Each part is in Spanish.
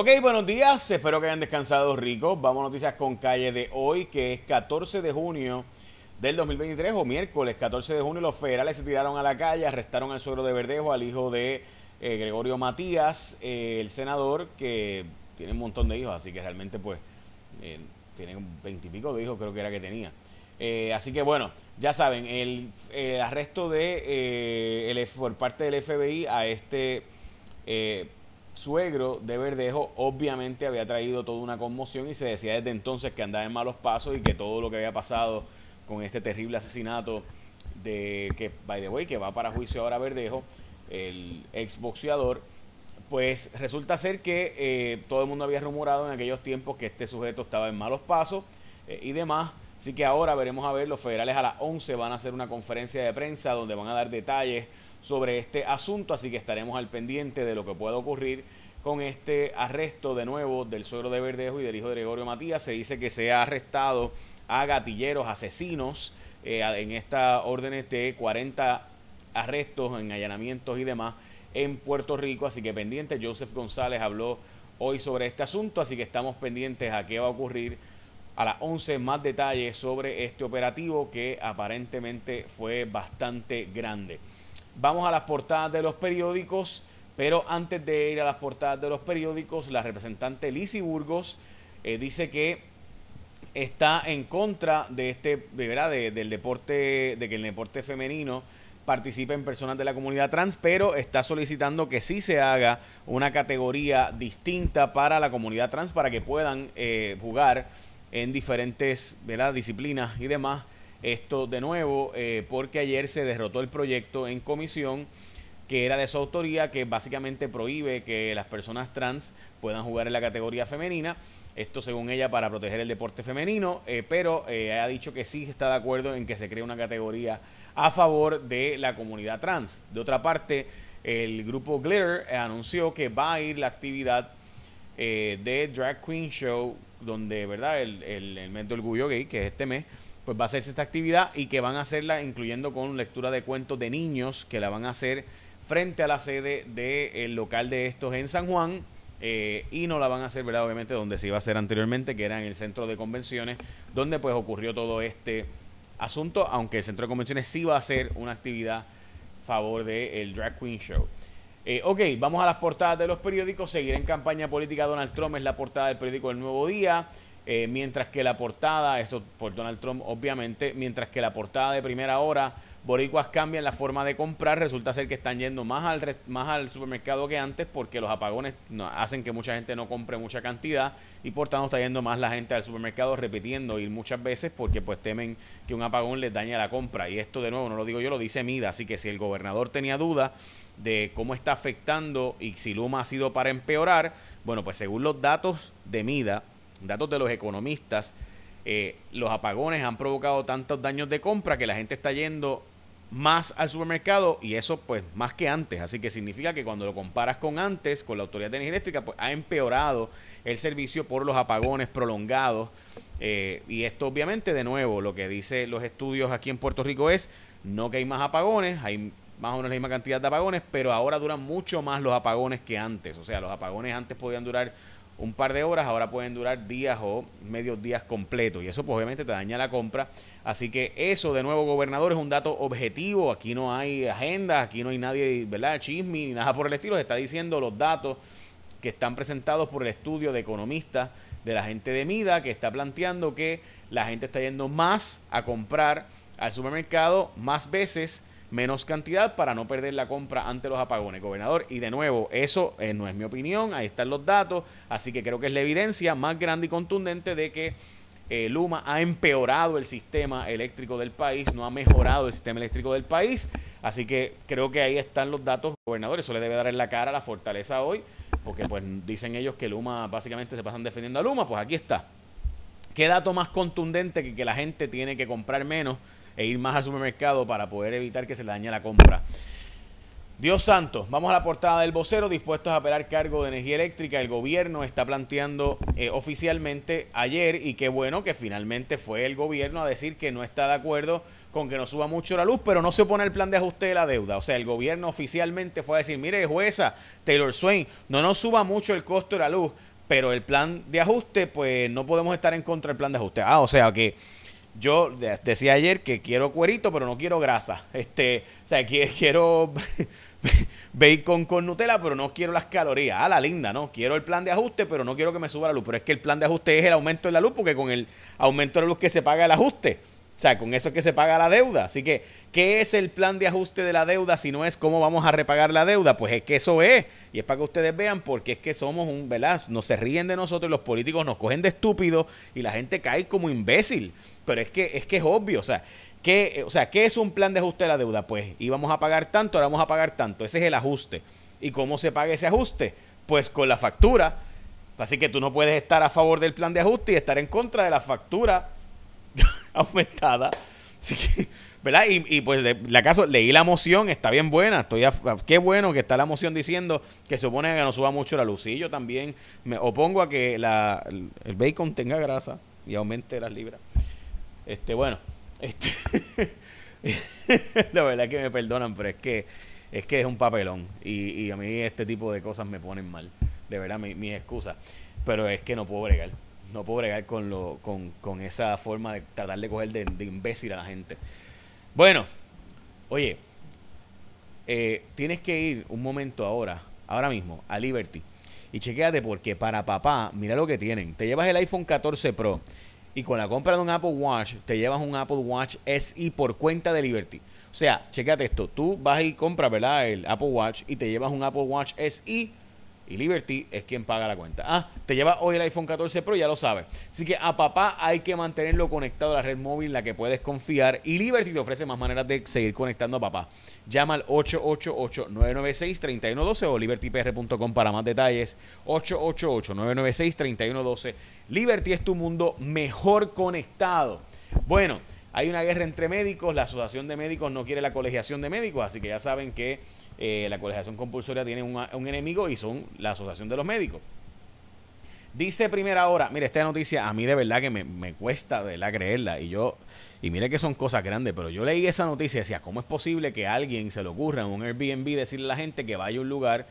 Ok, buenos días. Espero que hayan descansado ricos. Vamos a noticias con calle de hoy, que es 14 de junio del 2023 o miércoles 14 de junio. Los federales se tiraron a la calle, arrestaron al suegro de Verdejo, al hijo de eh, Gregorio Matías, eh, el senador que tiene un montón de hijos, así que realmente pues eh, tiene veintipico de hijos creo que era que tenía. así que bueno, ya saben, el, arresto de el, por parte del FBI a este suegro de Verdejo obviamente había traído toda una conmoción y se decía desde entonces que andaba en malos pasos y que todo lo que había pasado con este terrible asesinato de que, by the way, que va para juicio ahora Verdejo, el exboxeador, pues resulta ser que eh, todo el mundo había rumorado en aquellos tiempos que este sujeto estaba en malos pasos eh, y demás. Así que ahora veremos a ver, los federales a las 11 van a hacer una conferencia de prensa donde van a dar detalles sobre este asunto, así que estaremos al pendiente de lo que pueda ocurrir con este arresto de nuevo del suegro de Verdejo y del hijo de Gregorio Matías. Se dice que se ha arrestado a gatilleros, asesinos, eh, en esta órdenes de 40 arrestos, en allanamientos y demás en Puerto Rico. Así que pendiente, Joseph González habló hoy sobre este asunto, así que estamos pendientes a qué va a ocurrir a las 11 más detalles sobre este operativo que aparentemente fue bastante grande. Vamos a las portadas de los periódicos, pero antes de ir a las portadas de los periódicos, la representante Lizzie Burgos eh, dice que está en contra de este, de verdad, del deporte, de que el deporte femenino participen personas de la comunidad trans, pero está solicitando que sí se haga una categoría distinta para la comunidad trans para que puedan eh, jugar en diferentes disciplinas y demás. Esto de nuevo, eh, porque ayer se derrotó el proyecto en comisión que era de su autoría, que básicamente prohíbe que las personas trans puedan jugar en la categoría femenina. Esto según ella para proteger el deporte femenino, eh, pero ha dicho que sí está de acuerdo en que se cree una categoría a favor de la comunidad trans. De otra parte, el grupo Glitter anunció que va a ir la actividad eh, de Drag Queen Show, donde, ¿verdad? El, el, mes de orgullo gay, que es este mes, pues va a hacerse esta actividad y que van a hacerla incluyendo con lectura de cuentos de niños, que la van a hacer frente a la sede del local de estos en San Juan. Eh, y no la van a hacer, ¿verdad? Obviamente, donde se iba a hacer anteriormente, que era en el centro de convenciones, donde pues ocurrió todo este asunto, aunque el centro de convenciones sí va a hacer una actividad a favor del Drag Queen Show. Eh, ok, vamos a las portadas de los periódicos. Seguir en campaña política Donald Trump es la portada del periódico El Nuevo Día. Eh, mientras que la portada, esto por Donald Trump obviamente, mientras que la portada de primera hora boricuas cambian la forma de comprar, resulta ser que están yendo más al, más al supermercado que antes porque los apagones hacen que mucha gente no compre mucha cantidad y por tanto está yendo más la gente al supermercado repitiendo ir muchas veces porque pues temen que un apagón les dañe la compra. Y esto de nuevo no lo digo yo, lo dice Mida, así que si el gobernador tenía duda de cómo está afectando y si Luma ha sido para empeorar, bueno pues según los datos de Mida, datos de los economistas, eh, los apagones han provocado tantos daños de compra que la gente está yendo más al supermercado y eso pues más que antes. Así que significa que cuando lo comparas con antes, con la Autoridad de Energía Eléctrica, pues ha empeorado el servicio por los apagones prolongados. Eh, y esto obviamente de nuevo lo que dicen los estudios aquí en Puerto Rico es no que hay más apagones, hay más o menos la misma cantidad de apagones, pero ahora duran mucho más los apagones que antes. O sea, los apagones antes podían durar un par de horas, ahora pueden durar días o medios días completos. Y eso pues obviamente te daña la compra. Así que eso, de nuevo, gobernador, es un dato objetivo. Aquí no hay agenda, aquí no hay nadie, ¿verdad? Chisme ni nada por el estilo. Se está diciendo los datos que están presentados por el estudio de economistas de la gente de Mida, que está planteando que la gente está yendo más a comprar al supermercado más veces menos cantidad para no perder la compra ante los apagones, gobernador. Y de nuevo, eso eh, no es mi opinión, ahí están los datos, así que creo que es la evidencia más grande y contundente de que eh, Luma ha empeorado el sistema eléctrico del país, no ha mejorado el sistema eléctrico del país, así que creo que ahí están los datos, gobernador, eso le debe dar en la cara a la fortaleza hoy, porque pues dicen ellos que Luma básicamente se pasan defendiendo a Luma, pues aquí está. ¿Qué dato más contundente que que la gente tiene que comprar menos? E ir más al supermercado para poder evitar que se le dañe la compra. Dios santo, vamos a la portada del vocero, dispuestos a apelar cargo de energía eléctrica. El gobierno está planteando eh, oficialmente ayer y qué bueno que finalmente fue el gobierno a decir que no está de acuerdo con que no suba mucho la luz, pero no se opone el plan de ajuste de la deuda. O sea, el gobierno oficialmente fue a decir, mire jueza Taylor Swain, no nos suba mucho el costo de la luz, pero el plan de ajuste, pues no podemos estar en contra del plan de ajuste. Ah, o sea que yo decía ayer que quiero cuerito, pero no quiero grasa. Este, o sea, quiero bacon con Nutella, pero no quiero las calorías. Ah, la linda, ¿no? Quiero el plan de ajuste, pero no quiero que me suba la luz. Pero es que el plan de ajuste es el aumento de la luz, porque con el aumento de la luz que se paga el ajuste. O sea, con eso es que se paga la deuda. Así que, ¿qué es el plan de ajuste de la deuda si no es cómo vamos a repagar la deuda? Pues es que eso es. Y es para que ustedes vean porque es que somos un, ¿verdad? No se ríen de nosotros, los políticos nos cogen de estúpidos y la gente cae como imbécil. Pero es que es, que es obvio. O sea, ¿qué, o sea, ¿qué es un plan de ajuste de la deuda? Pues íbamos a pagar tanto, ahora vamos a pagar tanto. Ese es el ajuste. ¿Y cómo se paga ese ajuste? Pues con la factura. Así que tú no puedes estar a favor del plan de ajuste y estar en contra de la factura aumentada. ¿verdad? Y, pues la caso, leí la moción, está bien buena, estoy qué bueno que está la moción diciendo que se supone que no suba mucho la luz. Y yo también me opongo a que la, el bacon tenga grasa y aumente las libras. Este, bueno, este la verdad que me perdonan, pero es que es que es un papelón y, a mí este tipo de cosas me ponen mal, de verdad, mis mi excusas, pero es que no puedo bregar no puedo bregar con, lo, con, con esa forma de tratar de coger de, imbécil a la gente. Bueno, oye, eh, tienes que ir un momento ahora, ahora mismo, a Liberty. Y chequéate porque para papá, mira lo que tienen. Te llevas el iPhone 14 Pro y con la compra de un Apple Watch te llevas un Apple Watch SE por cuenta de Liberty. O sea, chequéate esto. Tú vas y compras, ¿verdad? El Apple Watch y te llevas un Apple Watch SE y Liberty es quien paga la cuenta. Ah, te lleva hoy el iPhone 14 Pro, ya lo sabes. Así que a papá hay que mantenerlo conectado a la red móvil en la que puedes confiar. Y Liberty te ofrece más maneras de seguir conectando a papá. Llama al 888-996-3112 o libertypr.com para más detalles. 888-996-3112. Liberty es tu mundo mejor conectado. Bueno, hay una guerra entre médicos. La Asociación de Médicos no quiere la colegiación de médicos, así que ya saben que eh, la colegiación compulsoria tiene un enemigo y son la Asociación de los Médicos. Dice primera hora, mire, esta noticia a mí de verdad que me, cuesta de la creerla. Y yo, y mire que son cosas grandes, pero yo leí esa noticia y decía, ¿cómo es posible que a alguien se le ocurra en un Airbnb decirle a la gente que vaya a un lugar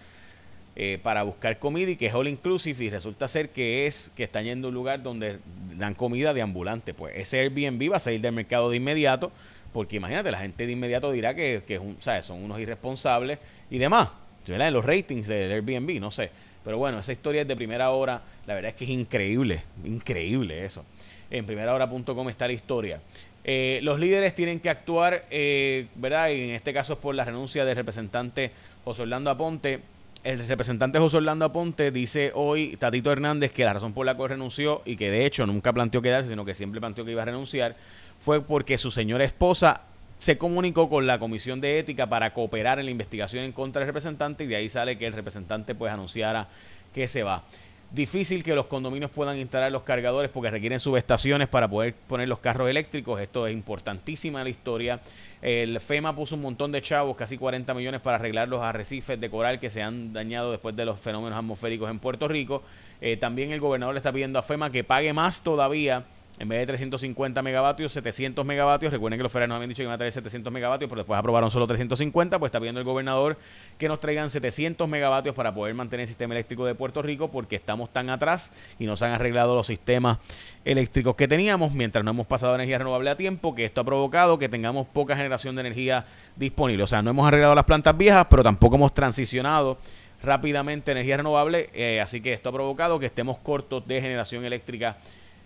eh, para buscar comida y que es all inclusive y resulta ser que es que están yendo a un lugar donde dan comida de ambulante? Pues ese Airbnb va a salir del mercado de inmediato porque imagínate, la gente de inmediato dirá que, que son unos irresponsables y demás. En los ratings del Airbnb, no sé. Pero bueno, esa historia es de primera hora. La verdad es que es increíble, increíble eso. En primerahora.com está la historia. Eh, los líderes tienen que actuar, eh, ¿verdad? Y en este caso es por la renuncia del representante José Orlando Aponte. El representante José Orlando Aponte dice hoy, Tatito Hernández, que la razón por la cual renunció y que de hecho nunca planteó quedarse, sino que siempre planteó que iba a renunciar, fue porque su señora esposa se comunicó con la Comisión de Ética para cooperar en la investigación en contra del representante y de ahí sale que el representante pues anunciara que se va. Difícil que los condominios puedan instalar los cargadores porque requieren subestaciones para poder poner los carros eléctricos. Esto es importantísima la historia. El FEMA puso un montón de chavos, casi 40 millones, para arreglar los arrecifes de coral que se han dañado después de los fenómenos atmosféricos en Puerto Rico. Eh, también el gobernador le está pidiendo a FEMA que pague más todavía en vez de 350 megavatios, 700 megavatios. Recuerden que los federales nos habían dicho que iban a traer 700 megavatios, pero después aprobaron solo 350. Pues está pidiendo el gobernador que nos traigan 700 megavatios para poder mantener el sistema eléctrico de Puerto Rico, porque estamos tan atrás y nos han arreglado los sistemas eléctricos que teníamos mientras no hemos pasado energía renovable a tiempo, que esto ha provocado que tengamos poca generación de energía disponible. O sea, no hemos arreglado las plantas viejas, pero tampoco hemos transicionado rápidamente energía renovable, eh, así que esto ha provocado que estemos cortos de generación eléctrica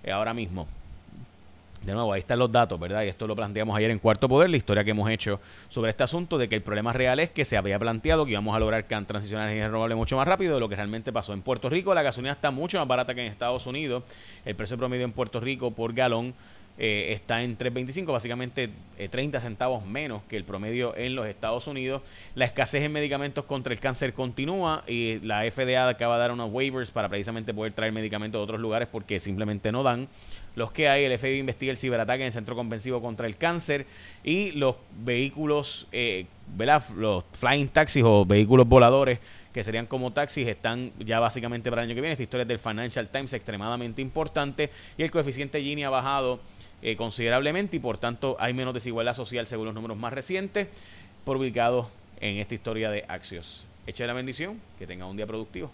eh, ahora mismo. De nuevo, ahí están los datos, ¿verdad? Y esto lo planteamos ayer en Cuarto Poder, la historia que hemos hecho sobre este asunto de que el problema real es que se había planteado que íbamos a lograr que transicionar energía renovable mucho más rápido de lo que realmente pasó. En Puerto Rico la gasolina está mucho más barata que en Estados Unidos. El precio promedio en Puerto Rico por galón eh, está en 3.25, básicamente 30 eh, centavos menos que el promedio en los Estados Unidos. La escasez en medicamentos contra el cáncer continúa y la FDA acaba de dar unos waivers para precisamente poder traer medicamentos de otros lugares porque simplemente no dan. Los que hay, el FBI investiga el ciberataque en el Centro Convensivo contra el Cáncer y los vehículos, eh, los flying taxis o vehículos voladores que serían como taxis, están ya básicamente para el año que viene. Esta historia es del Financial Times extremadamente importante y el coeficiente Gini ha bajado eh, considerablemente y por tanto hay menos desigualdad social según los números más recientes publicados en esta historia de Axios. Eche la bendición, que tenga un día productivo.